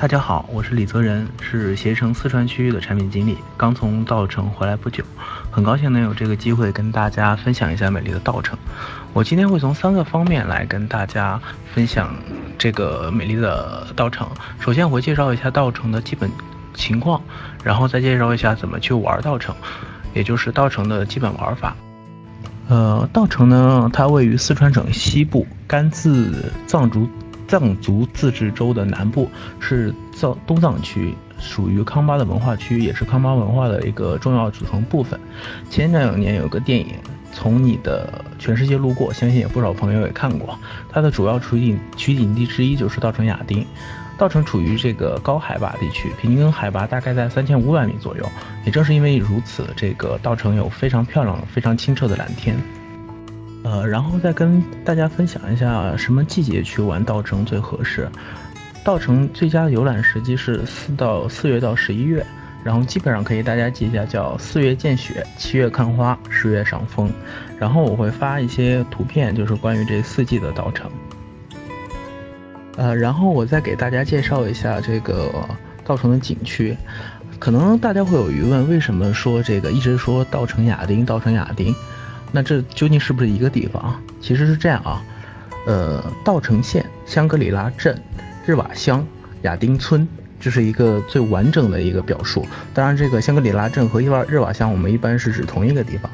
大家好，我是李泽仁，是携程四川区域的产品经理，刚从稻城回来不久，很高兴能有这个机会跟大家分享一下美丽的稻城。我今天会从三个方面来跟大家分享这个美丽的稻城。首先我会介绍一下稻城的基本情况，然后再介绍一下怎么去玩稻城，也就是稻城的基本玩法。呃，稻城呢，它位于四川省西部甘孜藏族。藏族自治州的南部是藏东藏区，属于康巴的文化区，也是康巴文化的一个重要组成部分。前两年有个电影《从你的全世界路过》，相信有不少朋友也看过。它的主要取景取景地之一就是稻城亚丁。稻城处于这个高海拔地区，平均海拔大概在三千五百米左右。也正是因为如此，这个稻城有非常漂亮、非常清澈的蓝天。呃，然后再跟大家分享一下什么季节去玩稻城最合适。稻城最佳的游览时机是四到四月到十一月，然后基本上可以大家记一下，叫四月见雪，七月看花，十月赏枫。然后我会发一些图片，就是关于这四季的稻城。呃，然后我再给大家介绍一下这个稻城的景区。可能大家会有疑问，为什么说这个一直说稻城亚丁，稻城亚丁？那这究竟是不是一个地方啊？其实是这样啊，呃，稻城县香格里拉镇日瓦乡亚丁村，这是一个最完整的一个表述。当然，这个香格里拉镇和日瓦日瓦乡，我们一般是指同一个地方。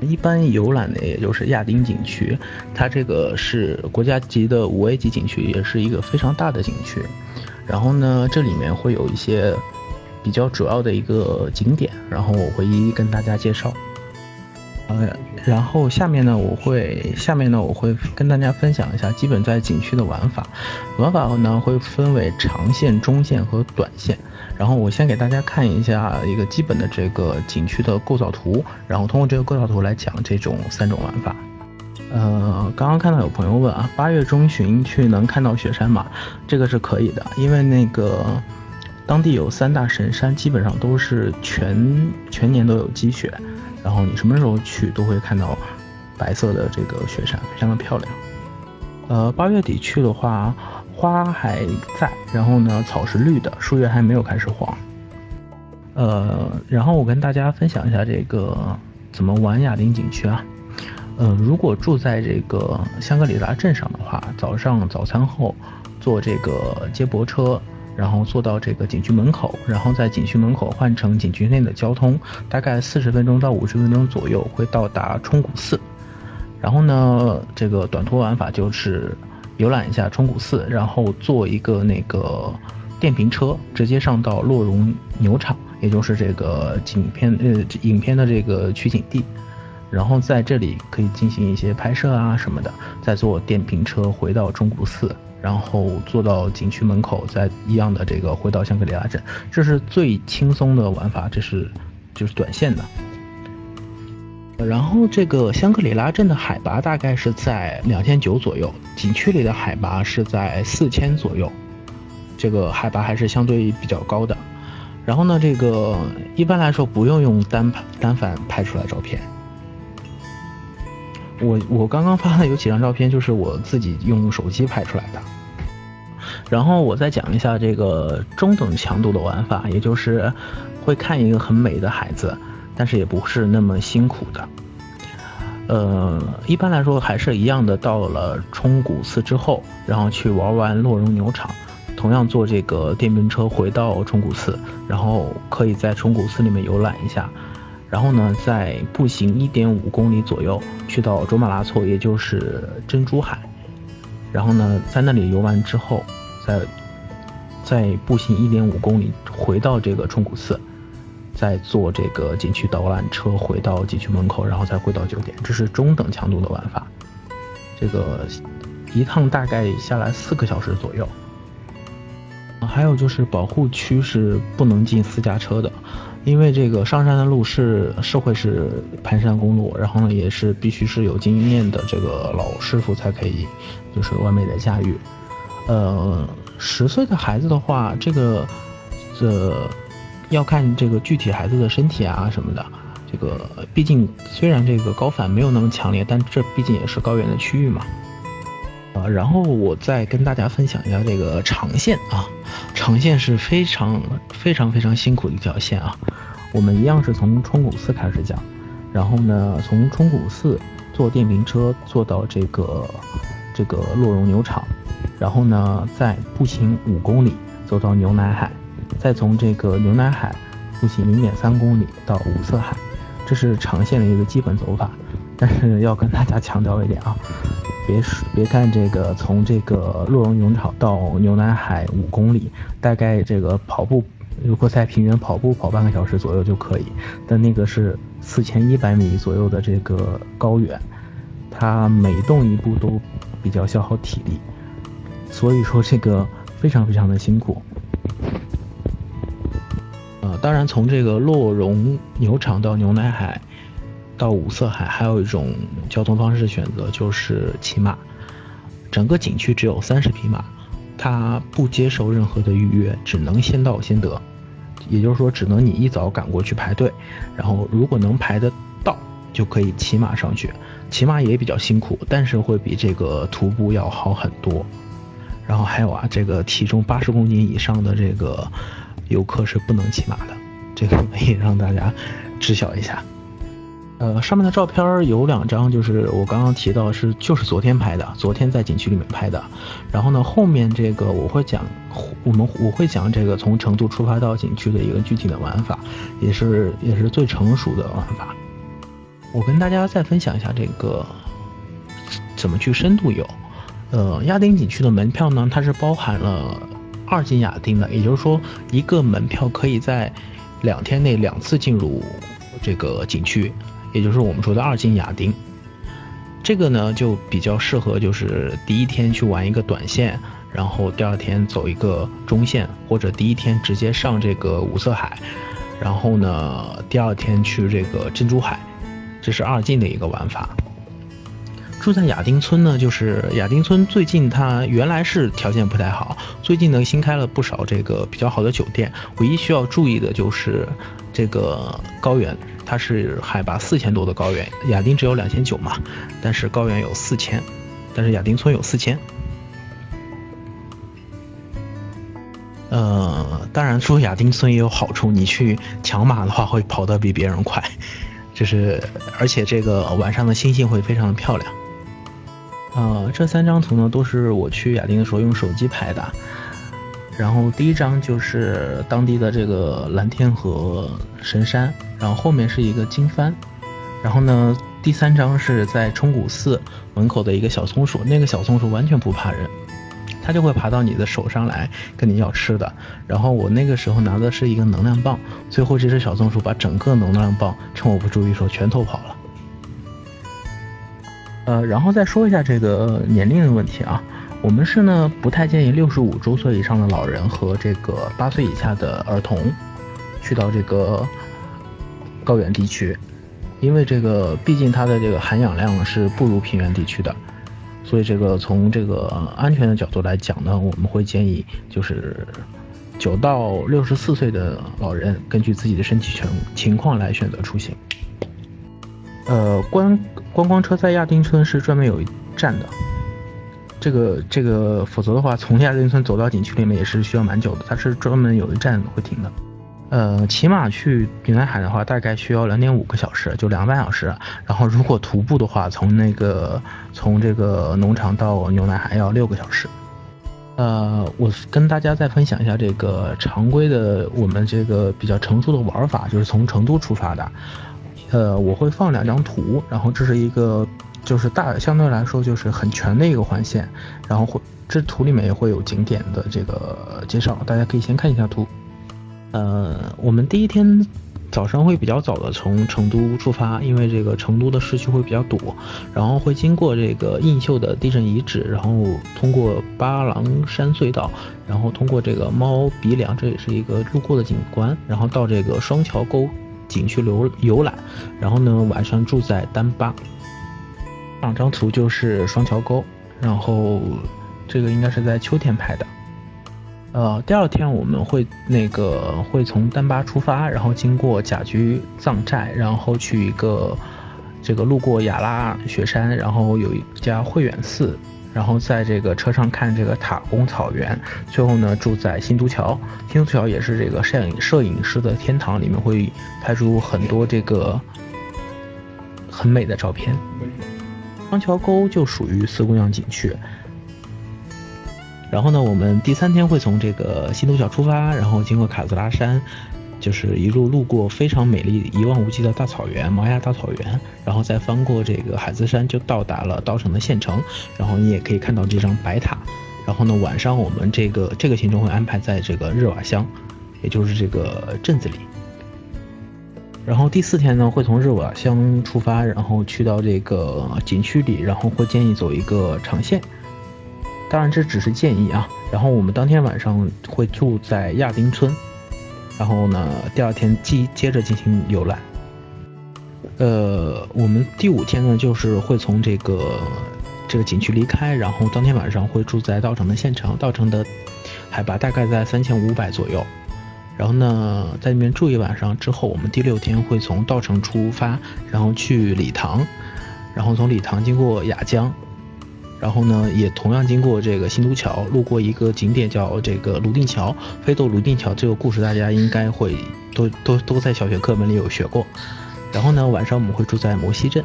一般游览的也就是亚丁景区，它这个是国家级的五 A 级景区，也是一个非常大的景区。然后呢，这里面会有一些。比较主要的一个景点，然后我会一一跟大家介绍。呃，然后下面呢，我会下面呢，我会跟大家分享一下基本在景区的玩法。玩法呢会分为长线、中线和短线。然后我先给大家看一下一个基本的这个景区的构造图，然后通过这个构造图来讲这种三种玩法。呃，刚刚看到有朋友问啊，八月中旬去能看到雪山吗？这个是可以的，因为那个。当地有三大神山，基本上都是全全年都有积雪，然后你什么时候去都会看到白色的这个雪山，非常的漂亮。呃，八月底去的话，花还在，然后呢草是绿的，树叶还没有开始黄。呃，然后我跟大家分享一下这个怎么玩亚丁景区啊。呃，如果住在这个香格里拉镇上的话，早上早餐后坐这个接驳车。然后坐到这个景区门口，然后在景区门口换乘景区内的交通，大概四十分钟到五十分钟左右会到达冲古寺。然后呢，这个短途玩法就是游览一下冲古寺，然后坐一个那个电瓶车直接上到洛绒牛场，也就是这个景片呃影片的这个取景地。然后在这里可以进行一些拍摄啊什么的，再坐电瓶车回到冲古寺。然后坐到景区门口，再一样的这个回到香格里拉镇，这是最轻松的玩法，这是就是短线的。然后这个香格里拉镇的海拔大概是在两千九左右，景区里的海拔是在四千左右，这个海拔还是相对比较高的。然后呢，这个一般来说不用用单单反拍出来照片。我我刚刚发的有几张照片，就是我自己用手机拍出来的。然后我再讲一下这个中等强度的玩法，也就是会看一个很美的孩子，但是也不是那么辛苦的。呃，一般来说还是一样的，到了冲古寺之后，然后去玩完洛绒牛场，同样坐这个电瓶车回到冲古寺，然后可以在冲古寺里面游览一下。然后呢，在步行一点五公里左右去到卓玛拉措，也就是珍珠海。然后呢，在那里游玩之后，再再步行一点五公里回到这个冲古寺，再坐这个景区导览车回到景区门口，然后再回到酒店。这是中等强度的玩法。这个一趟大概下来四个小时左右。还有就是保护区是不能进私家车的。因为这个上山的路是是会是盘山公路，然后呢也是必须是有经验的这个老师傅才可以，就是完美的驾驭。呃，十岁的孩子的话，这个这要看这个具体孩子的身体啊什么的。这个毕竟虽然这个高反没有那么强烈，但这毕竟也是高原的区域嘛。呃，然后我再跟大家分享一下这个长线啊，长线是非常非常非常辛苦的一条线啊。我们一样是从冲古寺开始讲，然后呢，从冲古寺坐电瓶车坐到这个这个洛绒牛场，然后呢再步行五公里走到牛奶海，再从这个牛奶海步行零点三公里到五色海，这是长线的一个基本走法。但是要跟大家强调一点啊。别别看这个，从这个洛绒牛场到牛奶海五公里，大概这个跑步，如果在平原跑步跑半个小时左右就可以。但那个是四千一百米左右的这个高原，它每动一步都比较消耗体力，所以说这个非常非常的辛苦。呃，当然从这个洛绒牛场到牛奶海。到五色海还有一种交通方式选择就是骑马，整个景区只有三十匹马，它不接受任何的预约，只能先到先得，也就是说只能你一早赶过去排队，然后如果能排得到就可以骑马上去，骑马也比较辛苦，但是会比这个徒步要好很多。然后还有啊，这个体重八十公斤以上的这个游客是不能骑马的，这个可以让大家知晓一下。呃，上面的照片有两张，就是我刚刚提到是就是昨天拍的，昨天在景区里面拍的。然后呢，后面这个我会讲，我们我会讲这个从成都出发到景区的一个具体的玩法，也是也是最成熟的玩法。我跟大家再分享一下这个怎么去深度游。呃，亚丁景区的门票呢，它是包含了二进亚丁的，也就是说一个门票可以在两天内两次进入这个景区。也就是我们说的二进亚丁，这个呢就比较适合，就是第一天去玩一个短线，然后第二天走一个中线，或者第一天直接上这个五色海，然后呢第二天去这个珍珠海，这是二进的一个玩法。住在亚丁村呢，就是亚丁村最近它原来是条件不太好，最近呢新开了不少这个比较好的酒店，唯一需要注意的就是这个高原。它是海拔四千多的高原，亚丁只有两千九嘛，但是高原有四千，但是亚丁村有四千。呃，当然住亚丁村也有好处，你去抢马的话会跑得比别人快，就是而且这个晚上的星星会非常的漂亮。呃，这三张图呢都是我去亚丁的时候用手机拍的。然后第一张就是当地的这个蓝天和神山，然后后面是一个经幡，然后呢第三张是在冲古寺门口的一个小松鼠，那个小松鼠完全不怕人，它就会爬到你的手上来跟你要吃的。然后我那个时候拿的是一个能量棒，最后这只小松鼠把整个能量棒趁我不注意时候全偷跑了。呃，然后再说一下这个年龄的问题啊。我们是呢，不太建议六十五周岁以上的老人和这个八岁以下的儿童去到这个高原地区，因为这个毕竟它的这个含氧量是不如平原地区的，所以这个从这个安全的角度来讲呢，我们会建议就是九到六十四岁的老人根据自己的身体情情况来选择出行。呃，观观光车在亚丁村是专门有一站的。这个这个，否则的话，从亚丁村走到景区里面也是需要蛮久的。它是专门有一站会停的。呃，骑马去牛奶海的话，大概需要两点五个小时，就两个半小时。然后如果徒步的话，从那个从这个农场到牛奶海要六个小时。呃，我跟大家再分享一下这个常规的我们这个比较成熟的玩法，就是从成都出发的。呃，我会放两张图，然后这是一个。就是大相对来说就是很全的一个环线，然后会这图里面也会有景点的这个介绍，大家可以先看一下图。呃，我们第一天早上会比较早的从成都出发，因为这个成都的市区会比较堵，然后会经过这个映秀的地震遗址，然后通过巴郎山隧道，然后通过这个猫鼻梁，这也是一个路过的景观，然后到这个双桥沟景区游游览，然后呢晚上住在丹巴。两张图就是双桥沟，然后这个应该是在秋天拍的。呃，第二天我们会那个会从丹巴出发，然后经过甲居藏寨，然后去一个这个路过雅拉雪山，然后有一家慧远寺，然后在这个车上看这个塔公草原，最后呢住在新都桥。新都桥也是这个摄影摄影师的天堂，里面会拍出很多这个很美的照片。双桥沟就属于四姑娘景区。然后呢，我们第三天会从这个新都桥出发，然后经过卡子拉山。就是一路路过非常美丽、一望无际的大草原——毛亚大草原，然后再翻过这个海子山，就到达了稻城的县城。然后你也可以看到这张白塔。然后呢，晚上我们这个这个行程会安排在这个日瓦乡，也就是这个镇子里。然后第四天呢，会从日瓦乡出发，然后去到这个景区里，然后会建议走一个长线。当然这只是建议啊。然后我们当天晚上会住在亚丁村。然后呢，第二天继接着进行游览。呃，我们第五天呢，就是会从这个这个景区离开，然后当天晚上会住在稻城的县城。稻城的海拔大概在三千五百左右。然后呢，在那边住一晚上之后，我们第六天会从稻城出发，然后去理塘，然后从理塘经过雅江。然后呢，也同样经过这个新都桥，路过一个景点叫这个泸定桥。飞渡泸定桥这个故事，大家应该会都都都在小学课本里有学过。然后呢，晚上我们会住在摩西镇。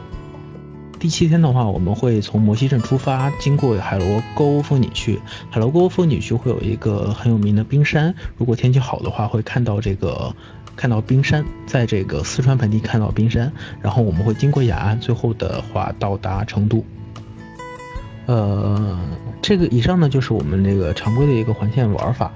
第七天的话，我们会从摩西镇出发，经过海螺沟风景区。海螺沟风景区会有一个很有名的冰山，如果天气好的话，会看到这个看到冰山，在这个四川盆地看到冰山。然后我们会经过雅安，最后的话到达成都。呃，这个以上呢就是我们这个常规的一个环线玩法。